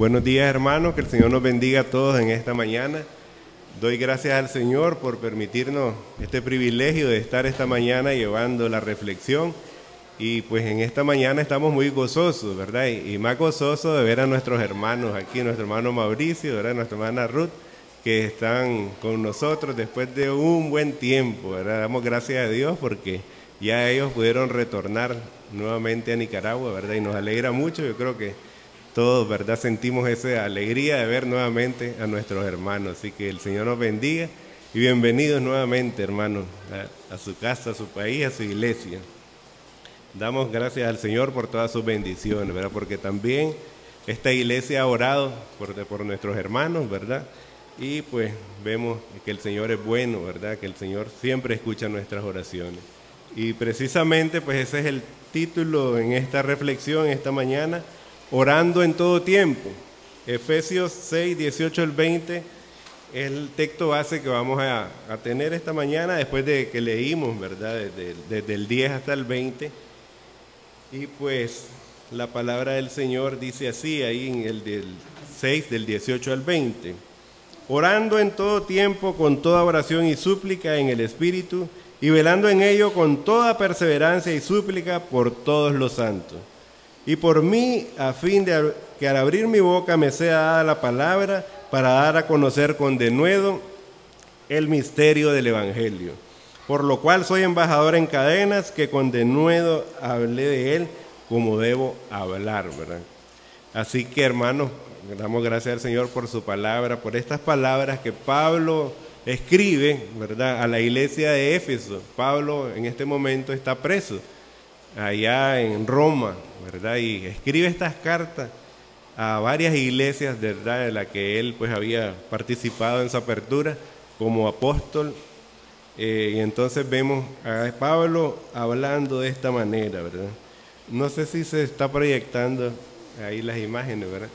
Buenos días hermanos, que el Señor nos bendiga a todos en esta mañana. Doy gracias al Señor por permitirnos este privilegio de estar esta mañana llevando la reflexión. Y pues en esta mañana estamos muy gozosos, ¿verdad? Y, más gozosos de ver a nuestros hermanos aquí, nuestro hermano Mauricio, ¿verdad? Nuestra hermana Ruth, que están con nosotros después de un buen tiempo, ¿verdad? Damos gracias a Dios porque ya ellos pudieron retornar nuevamente a Nicaragua, ¿verdad? Y nos alegra mucho, yo creo que todos, ¿verdad? Sentimos esa alegría de ver nuevamente a nuestros hermanos. Así que el Señor nos bendiga y bienvenidos nuevamente, hermanos, a, su casa, a su país, a su iglesia. Damos gracias al Señor por todas sus bendiciones, ¿verdad? Porque también esta iglesia ha orado por, por nuestros hermanos, ¿verdad? Y pues vemos que el Señor es bueno, ¿verdad? Que el Señor siempre escucha nuestras oraciones. Y precisamente pues ese es el título en esta reflexión esta mañana orando en todo tiempo. Efesios 6, 18 al 20 es el texto base que vamos a, tener esta mañana después de que leímos, ¿verdad? Desde, el 10 hasta el 20. Y pues la palabra del Señor dice así, ahí en el del 6, del 18 al 20. Orando en todo tiempo con toda oración y súplica en el Espíritu y velando en ello con toda perseverancia y súplica por todos los santos y por mí, a fin de que al abrir mi boca me sea dada la palabra para dar a conocer con denuedo el misterio del Evangelio. Por lo cual soy embajador en cadenas, que con denuedo hablé de él como debo hablar, ¿verdad? Así que hermanos, damos gracias al Señor por su palabra, por estas palabras que Pablo escribe, ¿verdad? A la iglesia de Éfeso. Pablo en este momento está preso allá en Roma, Y escribe estas cartas a varias iglesias, ¿verdad? De las que él pues había participado en su apertura como apóstol. Eh, y entonces vemos a Pablo hablando de esta manera, ¿verdad? No sé si se está proyectando ahí las imágenes, ¿verdad?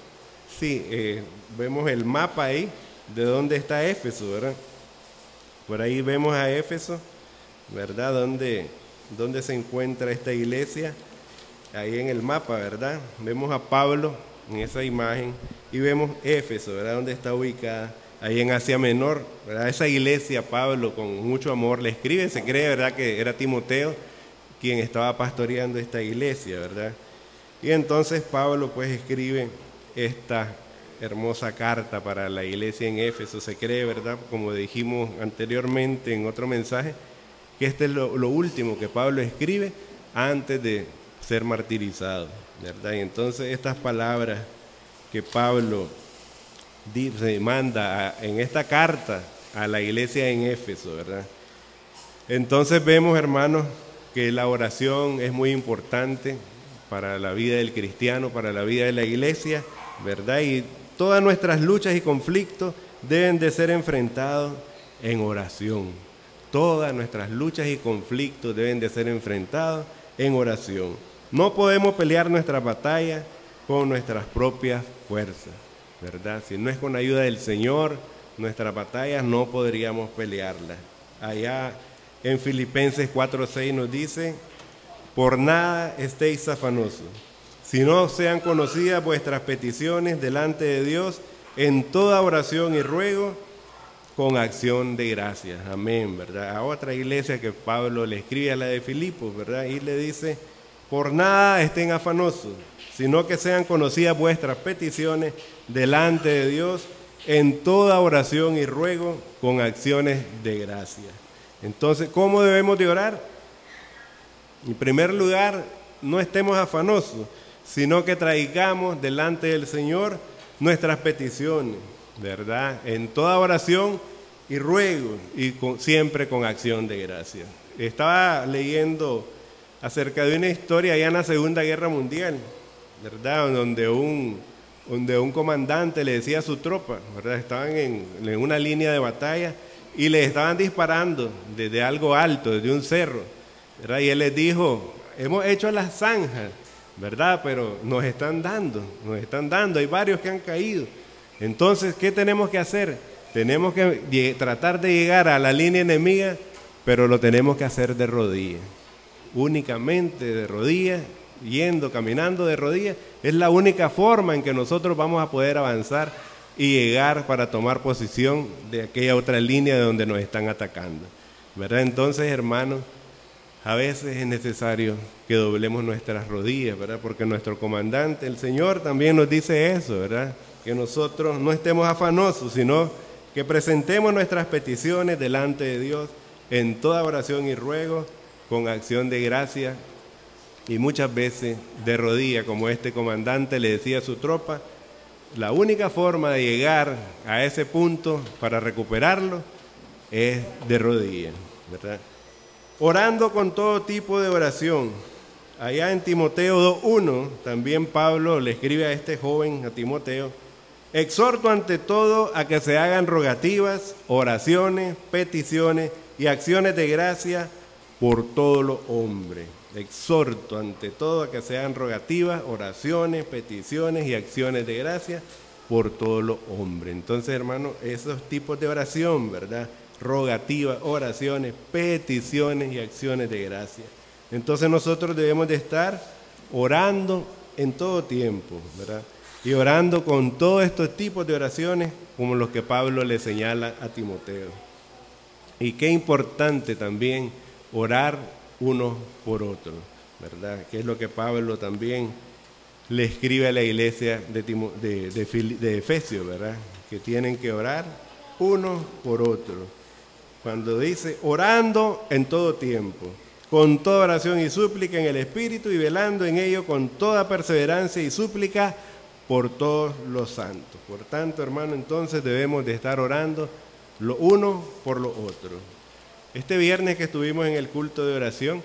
Sí, eh, vemos el mapa ahí de dónde está Éfeso, ¿verdad? Por ahí vemos a Éfeso, ¿verdad? Donde dónde se encuentra esta iglesia, ahí en el mapa, ¿verdad? Vemos a Pablo en esa imagen y vemos Éfeso, ¿verdad? Donde está ubicada, ahí en Asia Menor, ¿verdad? Esa iglesia, Pablo, con mucho amor le escribe, se cree, ¿verdad? Que era Timoteo quien estaba pastoreando esta iglesia, ¿verdad? Y entonces Pablo pues escribe esta hermosa carta para la iglesia en Éfeso, se cree, ¿verdad? Como dijimos anteriormente en otro mensaje, que este es lo, último que Pablo escribe antes de ser martirizado, ¿verdad? Y entonces estas palabras que Pablo manda en esta carta a la iglesia en Éfeso, ¿verdad? Entonces vemos, hermanos, que la oración es muy importante para la vida del cristiano, para la vida de la iglesia, ¿verdad? Y todas nuestras luchas y conflictos deben de ser enfrentados en oración. Todas nuestras luchas y conflictos deben de ser enfrentados en oración. No podemos pelear nuestra batalla con nuestras propias fuerzas, ¿verdad? Si no es con ayuda del Señor, nuestras batallas no podríamos pelearlas. Allá en Filipenses 4:6 nos dice, por nada estéis afanosos, si no sean conocidas vuestras peticiones delante de Dios en toda oración y ruego con acción de gracias. Amén, ¿verdad? A otra iglesia que Pablo le escribe a la de Filipos, ¿verdad? Y le dice, por nada estén afanosos, sino que sean conocidas vuestras peticiones delante de Dios en toda oración y ruego con acciones de gracias. Entonces, ¿cómo debemos de orar? En primer lugar, no estemos afanosos, sino que traigamos delante del Señor nuestras peticiones ¿verdad? En toda oración y ruego y siempre con acción de gracia. Estaba leyendo acerca de una historia allá en la Segunda Guerra Mundial, ¿verdad? Donde un, donde un comandante le decía a su tropa, ¿verdad? Estaban en, en una línea de batalla y le estaban disparando desde algo alto, desde un cerro, ¿verdad? Y él les dijo, hemos hecho las zanjas, ¿verdad? Pero nos están dando, nos están dando, hay varios que han caído. Entonces, ¿qué tenemos que hacer? Tenemos que tratar de llegar a la línea enemiga, pero lo tenemos que hacer de rodillas, únicamente de rodillas yendo, caminando de rodillas, es la única forma en que nosotros vamos a poder avanzar y llegar para tomar posición de aquella otra línea de donde nos están atacando. ¿Verdad? Entonces, hermanos, a veces es necesario que doblemos nuestras rodillas, ¿verdad? Porque nuestro comandante, el Señor, también nos dice eso, ¿verdad? Que nosotros no estemos afanosos, sino que presentemos nuestras peticiones delante de Dios en toda oración y ruego, con acción de gracia y muchas veces de rodilla, como este comandante le decía a su tropa, la única forma de llegar a ese punto para recuperarlo es de rodillas, ¿verdad? Orando con todo tipo de oración. Allá en Timoteo 2.1, también Pablo le escribe a este joven, a Timoteo, exhorto ante todo a que se hagan rogativas, oraciones, peticiones y acciones de gracia por todos los hombres. Exhorto ante todo a que sean rogativas, oraciones, peticiones y acciones de gracia por todos los hombres. Entonces, hermano, esos tipos de oración, ¿verdad? Rogativas, oraciones, peticiones y acciones de gracia. Entonces nosotros debemos de estar orando en todo tiempo, ¿verdad? Y orando con todos estos tipos de oraciones como los que Pablo le señala a Timoteo. Y qué importante también orar uno por otro, ¿verdad? Que es lo que Pablo también le escribe a la iglesia de, de, de, Efesios, ¿verdad? Que tienen que orar uno por otro. Cuando dice orando en todo tiempo, con toda oración y súplica en el Espíritu y velando en ello con toda perseverancia y súplica por todos los santos. Por tanto, hermano, entonces debemos de estar orando lo uno por lo otro. Este viernes que estuvimos en el culto de oración,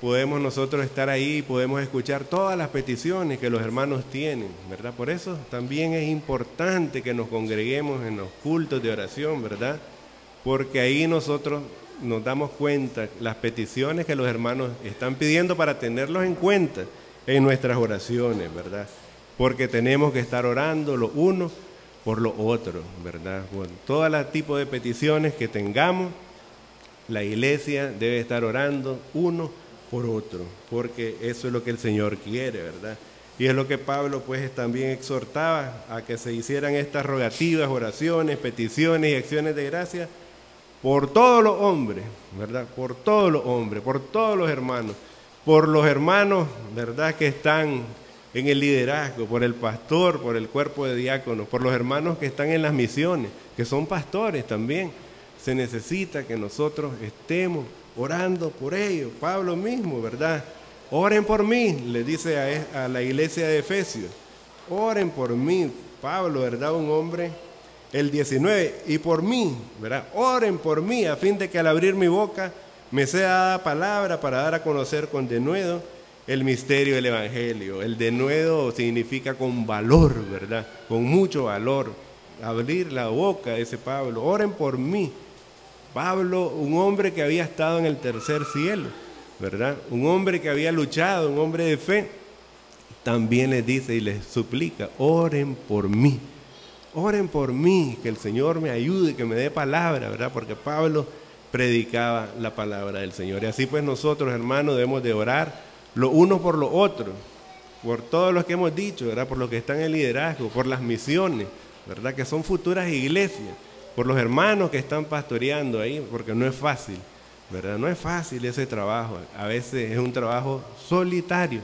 podemos nosotros estar ahí y podemos escuchar todas las peticiones que los hermanos tienen, ¿verdad? Por eso también es importante que nos congreguemos en los cultos de oración, ¿verdad? Porque ahí nosotros nos damos cuenta las peticiones que los hermanos están pidiendo para tenerlos en cuenta en nuestras oraciones, ¿verdad? Porque tenemos que estar orando lo uno por lo otro, ¿verdad? Por todo el tipo de peticiones que tengamos, la iglesia debe estar orando uno por otro, porque eso es lo que el Señor quiere, ¿verdad? Y es lo que Pablo pues también exhortaba a que se hicieran estas rogativas, oraciones, peticiones y acciones de gracia por todos los hombres, ¿verdad? Por todos los hombres, por todos los hermanos, por los hermanos, ¿verdad? Que están en el liderazgo, por el pastor, por el cuerpo de diáconos, por los hermanos que están en las misiones, que son pastores también. Se necesita que nosotros estemos orando por ellos. Pablo mismo, ¿verdad? Oren por mí, le dice a, la iglesia de Efesios. Oren por mí. Pablo, ¿verdad? Un hombre, el 19, y por mí, ¿verdad? Oren por mí a fin de que al abrir mi boca me sea dada palabra para dar a conocer con denuedo el misterio del Evangelio. El denuedo significa con valor, ¿verdad? Con mucho valor. Abrir la boca, ese Pablo. Oren por mí. Pablo, un hombre que había estado en el tercer cielo, ¿verdad? Un hombre que había luchado, un hombre de fe, también les dice y les suplica, oren por mí, oren por mí, que el Señor me ayude, que me dé palabra, ¿verdad? Porque Pablo predicaba la palabra del Señor. Y así pues nosotros, hermanos, debemos de orar lo uno por lo otro, por todos los que hemos dicho, ¿verdad? Por los que están en liderazgo, por las misiones, ¿verdad? Que son futuras iglesias, por los hermanos que están pastoreando ahí, porque no es fácil, ¿verdad? No es fácil ese trabajo, a veces es un trabajo solitario,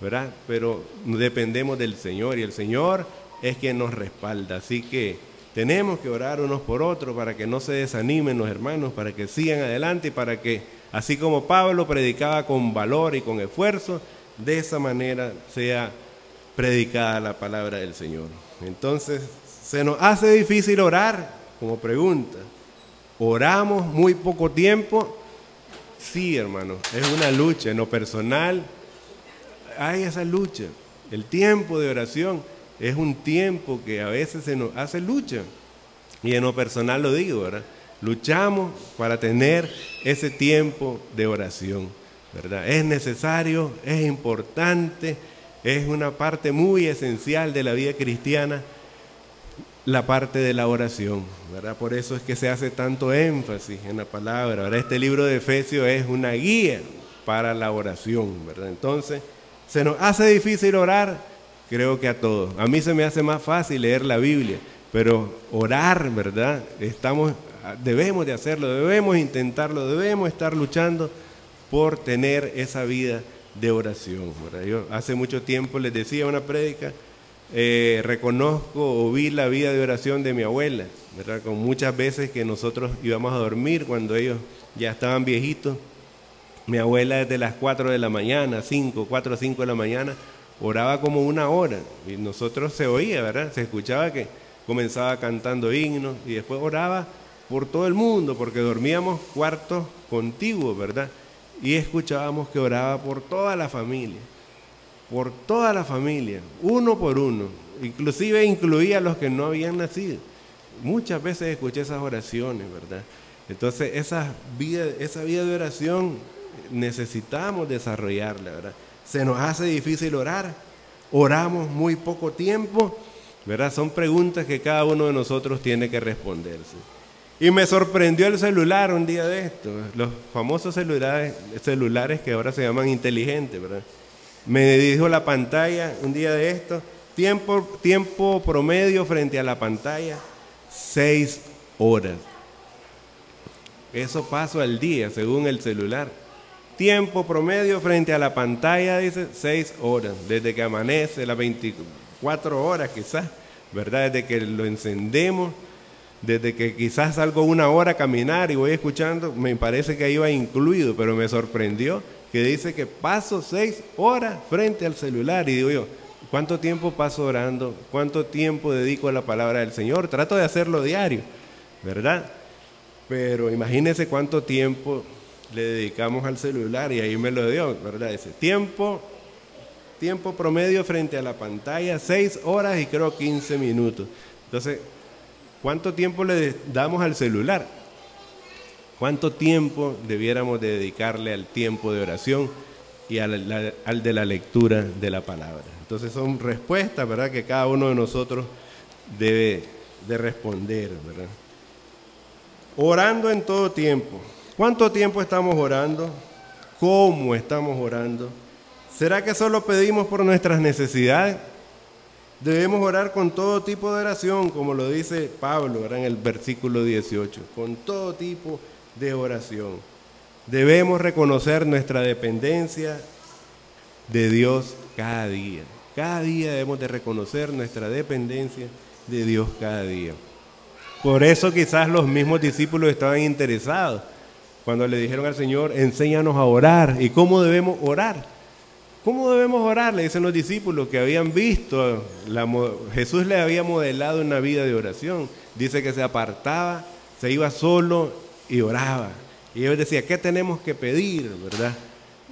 ¿verdad? Pero dependemos del Señor y el Señor es quien nos respalda, así que tenemos que orar unos por otros para que no se desanimen los hermanos, para que sigan adelante y para que Así como Pablo predicaba con valor y con esfuerzo, de esa manera sea predicada la palabra del Señor. Entonces, se nos hace difícil orar, como pregunta. ¿Oramos muy poco tiempo? Sí, hermano, es una lucha. En lo personal, hay esa lucha. El tiempo de oración es un tiempo que a veces se nos hace lucha. Y en lo personal lo digo, ¿verdad? Luchamos para tener ese tiempo de oración, ¿verdad? Es necesario, es importante, es una parte muy esencial de la vida cristiana, la parte de la oración, ¿verdad? Por eso es que se hace tanto énfasis en la palabra, ¿verdad? Este libro de Efesios es una guía para la oración, ¿verdad? Entonces, ¿se nos hace difícil orar? Creo que a todos. A mí se me hace más fácil leer la Biblia, pero orar, ¿verdad? Estamos, debemos de hacerlo, debemos intentarlo, debemos estar luchando por tener esa vida de oración. Yo hace mucho tiempo les decía una prédica, eh, reconozco o vi la vida de oración de mi abuela, ¿verdad? con muchas veces que nosotros íbamos a dormir cuando ellos ya estaban viejitos. Mi abuela desde las 4 de la mañana, 5, 4 o 5 de la mañana, oraba como una hora y nosotros se oía, ¿verdad? Se escuchaba que comenzaba cantando himnos y después oraba por todo el mundo porque dormíamos cuartos contiguos, ¿verdad? Y escuchábamos que oraba por toda la familia, por toda la familia, uno por uno, inclusive incluía a los que no habían nacido. Muchas veces escuché esas oraciones, ¿verdad? Entonces, esa vida, esa vida de oración necesitamos desarrollarla, ¿verdad? Se nos hace difícil orar, oramos muy poco tiempo, ¿verdad? Son preguntas que cada uno de nosotros tiene que responderse. Y me sorprendió el celular un día de esto, los famosos celulares, celulares que ahora se llaman inteligentes, ¿verdad? Me dijo la pantalla un día de esto, tiempo, tiempo promedio frente a la pantalla, seis horas. Eso paso al día, según el celular. Tiempo promedio frente a la pantalla, dice, seis horas, desde que amanece, las 24 horas quizás, ¿verdad? Desde que lo encendemos desde que quizás salgo una hora a caminar y voy escuchando, me parece que iba incluido, pero me sorprendió que dice que paso seis horas frente al celular y digo yo, ¿cuánto tiempo paso orando? ¿Cuánto tiempo dedico a la palabra del Señor? Trato de hacerlo diario, ¿verdad? Pero imagínense cuánto tiempo le dedicamos al celular y ahí me lo dio, ¿verdad? Ese tiempo, tiempo promedio frente a la pantalla, seis horas y creo 15 minutos. Entonces, ¿Cuánto tiempo le damos al celular? ¿Cuánto tiempo debiéramos dedicarle al tiempo de oración y al, de la lectura de la palabra? Entonces son respuestas, ¿verdad? Que cada uno de nosotros debe de responder, ¿verdad? Orando en todo tiempo. ¿Cuánto tiempo estamos orando? ¿Cómo estamos orando? ¿Será que solo pedimos por nuestras necesidades? Debemos orar con todo tipo de oración, como lo dice Pablo en el versículo 18, con todo tipo de oración. Debemos reconocer nuestra dependencia de Dios cada día. Cada día debemos de reconocer nuestra dependencia de Dios cada día. Por eso quizás los mismos discípulos estaban interesados cuando le dijeron al Señor, enséñanos a orar. ¿Y cómo debemos orar? ¿Cómo debemos orar? Le dicen los discípulos que habían visto, Jesús le había modelado una vida de oración. Dice que se apartaba, se iba solo y oraba. Y ellos decían, ¿qué tenemos que pedir? ¿Verdad?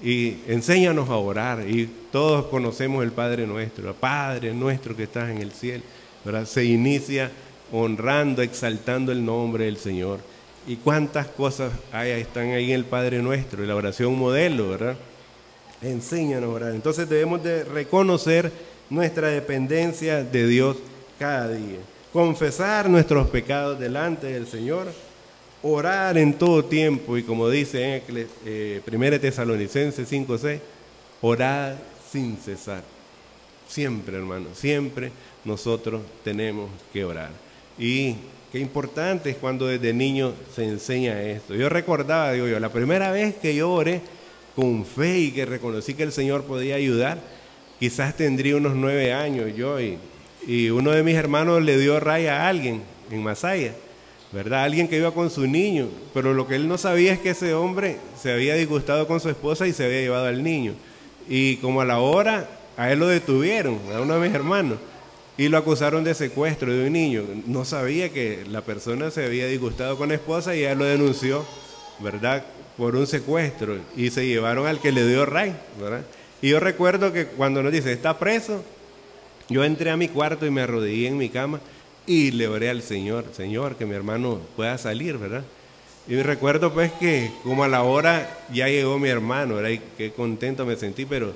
Y enséñanos a orar. Y todos conocemos el Padre nuestro, Padre nuestro que estás en el cielo. ¿verdad? Se inicia honrando, exaltando el nombre del Señor. Y cuántas cosas hay, están ahí en el Padre nuestro, la oración modelo, ¿verdad? Enséñanos a orar. Entonces debemos de reconocer nuestra dependencia de Dios cada día. Confesar nuestros pecados delante del Señor. Orar en todo tiempo. Y como dice en eh, 1 Tesalonicenses 5.6, orar sin cesar. Siempre, hermano, siempre nosotros tenemos que orar. Y qué importante es cuando desde niño se enseña esto. Yo recordaba, digo yo, la primera vez que yo oré, con fe y que reconocí que el Señor podía ayudar, quizás tendría unos nueve años yo y, uno de mis hermanos le dio raya a alguien en Masaya, ¿verdad? Alguien que iba con su niño, pero lo que él no sabía es que ese hombre se había disgustado con su esposa y se había llevado al niño. Y como a la hora, a él lo detuvieron, a uno de mis hermanos, y lo acusaron de secuestro de un niño. No sabía que la persona se había disgustado con la esposa y él lo denunció, ¿verdad? por un secuestro y se llevaron al que le dio rey, ¿verdad? Y yo recuerdo que cuando nos dice, está preso, yo entré a mi cuarto y me arrodillé en mi cama y le oré al Señor, Señor, que mi hermano pueda salir, ¿verdad? Y recuerdo pues que como a la hora ya llegó mi hermano, ¿verdad? Y qué contento me sentí, pero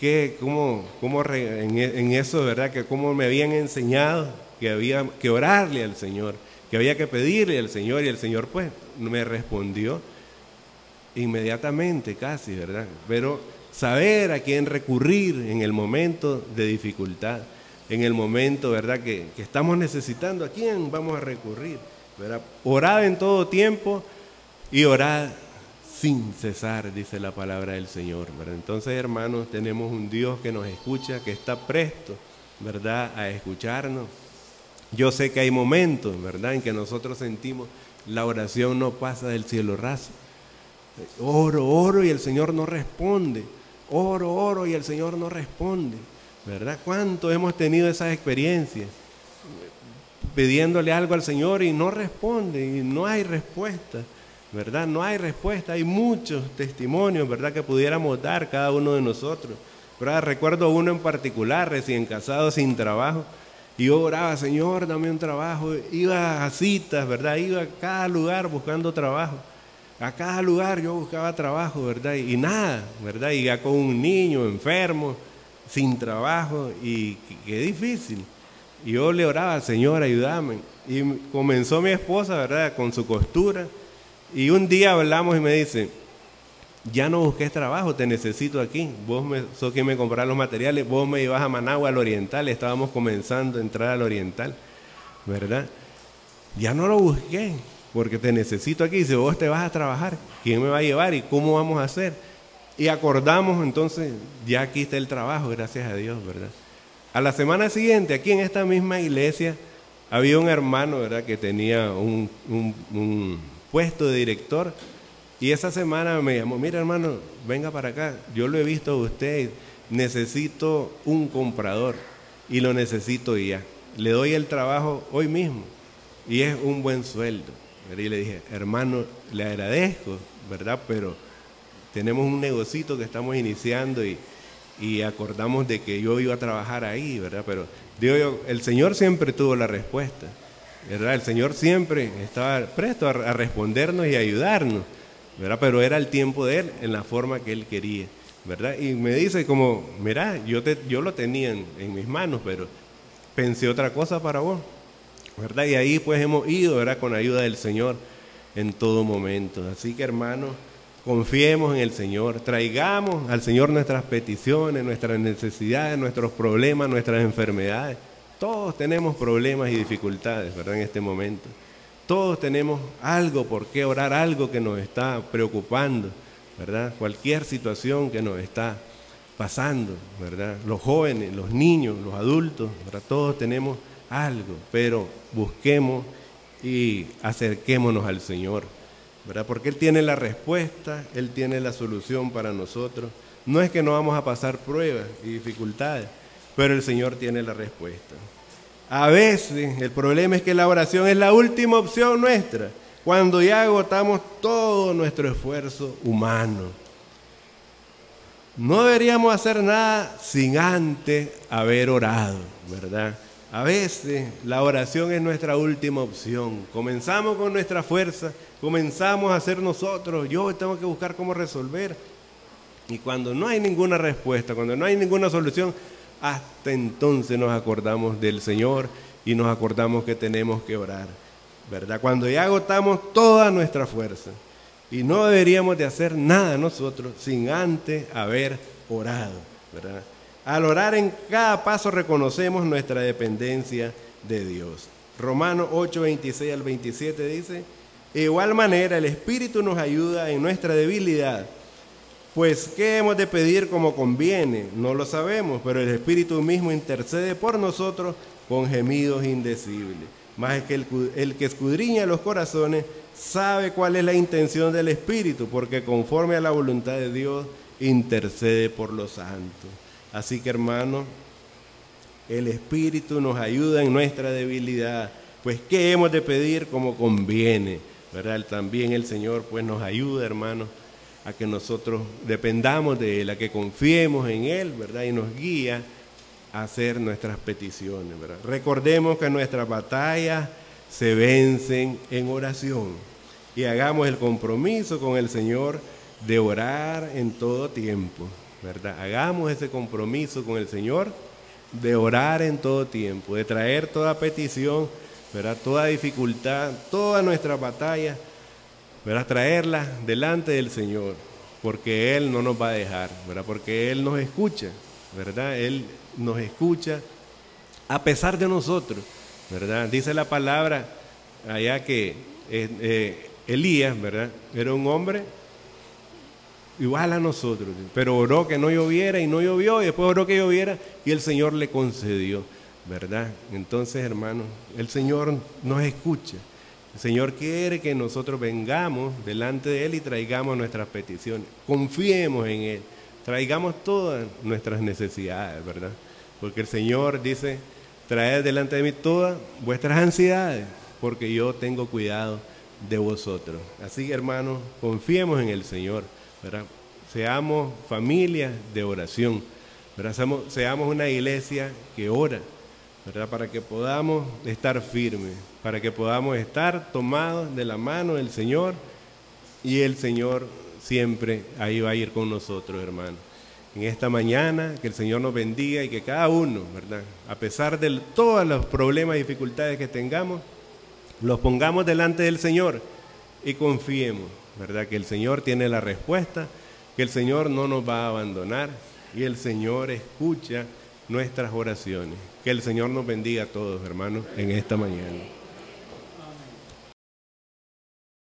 que como, como en, en, eso, ¿verdad? Que como me habían enseñado que había que orarle al Señor, que había que pedirle al Señor y el Señor pues me respondió inmediatamente casi, ¿verdad? Pero saber a quién recurrir en el momento de dificultad, en el momento, ¿verdad? Que, estamos necesitando, ¿a quién vamos a recurrir? ¿verdad? Orad en todo tiempo y orad sin cesar, dice la palabra del Señor. ¿verdad? Entonces, hermanos, tenemos un Dios que nos escucha, que está presto, ¿verdad?, a escucharnos. Yo sé que hay momentos, ¿verdad?, en que nosotros sentimos la oración no pasa del cielo raso. Oro, oro y el Señor no responde. Oro, oro y el Señor no responde. ¿Verdad? ¿Cuánto hemos tenido esas experiencias? Pidiéndole algo al Señor y no responde y no hay respuesta. ¿Verdad? No hay respuesta. Hay muchos testimonios, ¿verdad? Que pudiéramos dar cada uno de nosotros. ¿verdad? Recuerdo uno en particular, recién casado, sin trabajo. Y yo oraba, Señor, dame un trabajo. Iba a citas, ¿verdad? Iba a cada lugar buscando trabajo a cada lugar yo buscaba trabajo, ¿verdad? Y, nada, ¿verdad? Y ya con un niño enfermo, sin trabajo, y qué difícil. Y yo le oraba, Señor, ayúdame. Y comenzó mi esposa, ¿verdad? Con su costura. Y un día hablamos y me dice, ya no busques trabajo, te necesito aquí. Vos me, sos quien me comprar los materiales, vos me ibas a Managua, al Oriental, estábamos comenzando a entrar al Oriental, ¿verdad? Ya no lo busqué, porque te necesito aquí. Si vos te vas a trabajar, ¿quién me va a llevar y cómo vamos a hacer? Y acordamos entonces, ya aquí está el trabajo, gracias a Dios, ¿verdad? A la semana siguiente, aquí en esta misma iglesia, había un hermano, ¿verdad?, que tenía un, puesto de director. Y esa semana me llamó, mira hermano, venga para acá, yo lo he visto a usted, necesito un comprador y lo necesito ya. Le doy el trabajo hoy mismo y es un buen sueldo. Y le dije, hermano, le agradezco, ¿verdad? Pero tenemos un negocito que estamos iniciando y, acordamos de que yo iba a trabajar ahí, ¿verdad? Pero digo el Señor siempre tuvo la respuesta, ¿verdad? El Señor siempre estaba presto a, respondernos y ayudarnos, ¿verdad? Pero era el tiempo de Él en la forma que Él quería, ¿verdad? Y me dice como, mira, yo, te, yo lo tenía en, en mis manos, pero pensé otra cosa para vos. ¿verdad? Y ahí pues hemos ido, ¿verdad? Con ayuda del Señor en todo momento. Así que hermanos, confiemos en el Señor, traigamos al Señor nuestras peticiones, nuestras necesidades, nuestros problemas, nuestras enfermedades. Todos tenemos problemas y dificultades, ¿verdad? En este momento. Todos tenemos algo por qué orar, algo que nos está preocupando, ¿verdad? Cualquier situación que nos está pasando, ¿verdad? Los jóvenes, los niños, los adultos. Todos tenemos algo, pero busquemos y acerquémonos al Señor, Porque Él tiene la respuesta, Él tiene la solución para nosotros. No es que no vamos a pasar pruebas y dificultades, pero el Señor tiene la respuesta. A veces el problema es que la oración es la última opción nuestra, cuando ya agotamos todo nuestro esfuerzo humano. No deberíamos hacer nada sin antes haber orado, ¿verdad? A veces la oración es nuestra última opción. Comenzamos con nuestra fuerza, comenzamos a hacer nosotros, yo tengo que buscar cómo resolver. Y cuando no hay ninguna respuesta, cuando no hay ninguna solución, hasta entonces nos acordamos del Señor y nos acordamos que tenemos que orar. ¿Verdad? Cuando ya agotamos toda nuestra fuerza. Y no deberíamos de hacer nada nosotros sin antes haber orado. ¿verdad? Al orar en cada paso reconocemos nuestra dependencia de Dios. Romanos 8, 26 al 27 dice, de igual manera el Espíritu nos ayuda en nuestra debilidad. Pues, ¿qué hemos de pedir como conviene? No lo sabemos, pero el Espíritu mismo intercede por nosotros con gemidos indecibles. Más es que el, el que escudriña los corazones sabe cuál es la intención del Espíritu, porque conforme a la voluntad de Dios intercede por los santos. Así que hermano, el Espíritu nos ayuda en nuestra debilidad. Pues ¿qué hemos de pedir como conviene? ¿Verdad? También el Señor pues nos ayuda, hermano, a que nosotros dependamos de Él, a que confiemos en Él, ¿verdad? Y nos guía a hacer nuestras peticiones, ¿verdad? Recordemos que nuestras batallas se vencen en oración y hagamos el compromiso con el Señor de orar en todo tiempo. ¿Verdad? Hagamos ese compromiso con el Señor de orar en todo tiempo, de traer toda petición, ¿verdad? Toda dificultad, toda nuestra batalla ¿verdad? Traerlas delante del Señor, porque Él no nos va a dejar, ¿verdad? Porque Él nos escucha, ¿verdad? Él nos escucha a pesar de nosotros, ¿verdad? Dice la palabra allá que eh, eh, Elías, ¿verdad? Era un hombre igual a nosotros, pero oró que no lloviera y no llovió, y después oró que lloviera y el Señor le concedió, ¿verdad? Entonces, hermanos, el Señor nos escucha. El Señor quiere que nosotros vengamos delante de Él y traigamos nuestras peticiones. Confiemos en Él. Traigamos todas nuestras necesidades, ¿verdad? Porque el Señor dice, traed delante de mí todas vuestras ansiedades, porque yo tengo cuidado de vosotros. Así, hermanos, confiemos en el Señor. Seamos familia de oración, Seamos, una iglesia que ora, ¿verdad? Para que podamos estar firmes, para que podamos estar tomados de la mano del Señor y el Señor siempre ahí va a ir con nosotros, hermano. En esta mañana, que el Señor nos bendiga y que cada uno, ¿verdad? A pesar de todos los problemas y dificultades que tengamos, los pongamos delante del Señor y confiemos, ¿verdad? Que el Señor tiene la respuesta, que el Señor no nos va a abandonar y el Señor escucha nuestras oraciones. Que el Señor nos bendiga a todos, hermanos, en esta mañana.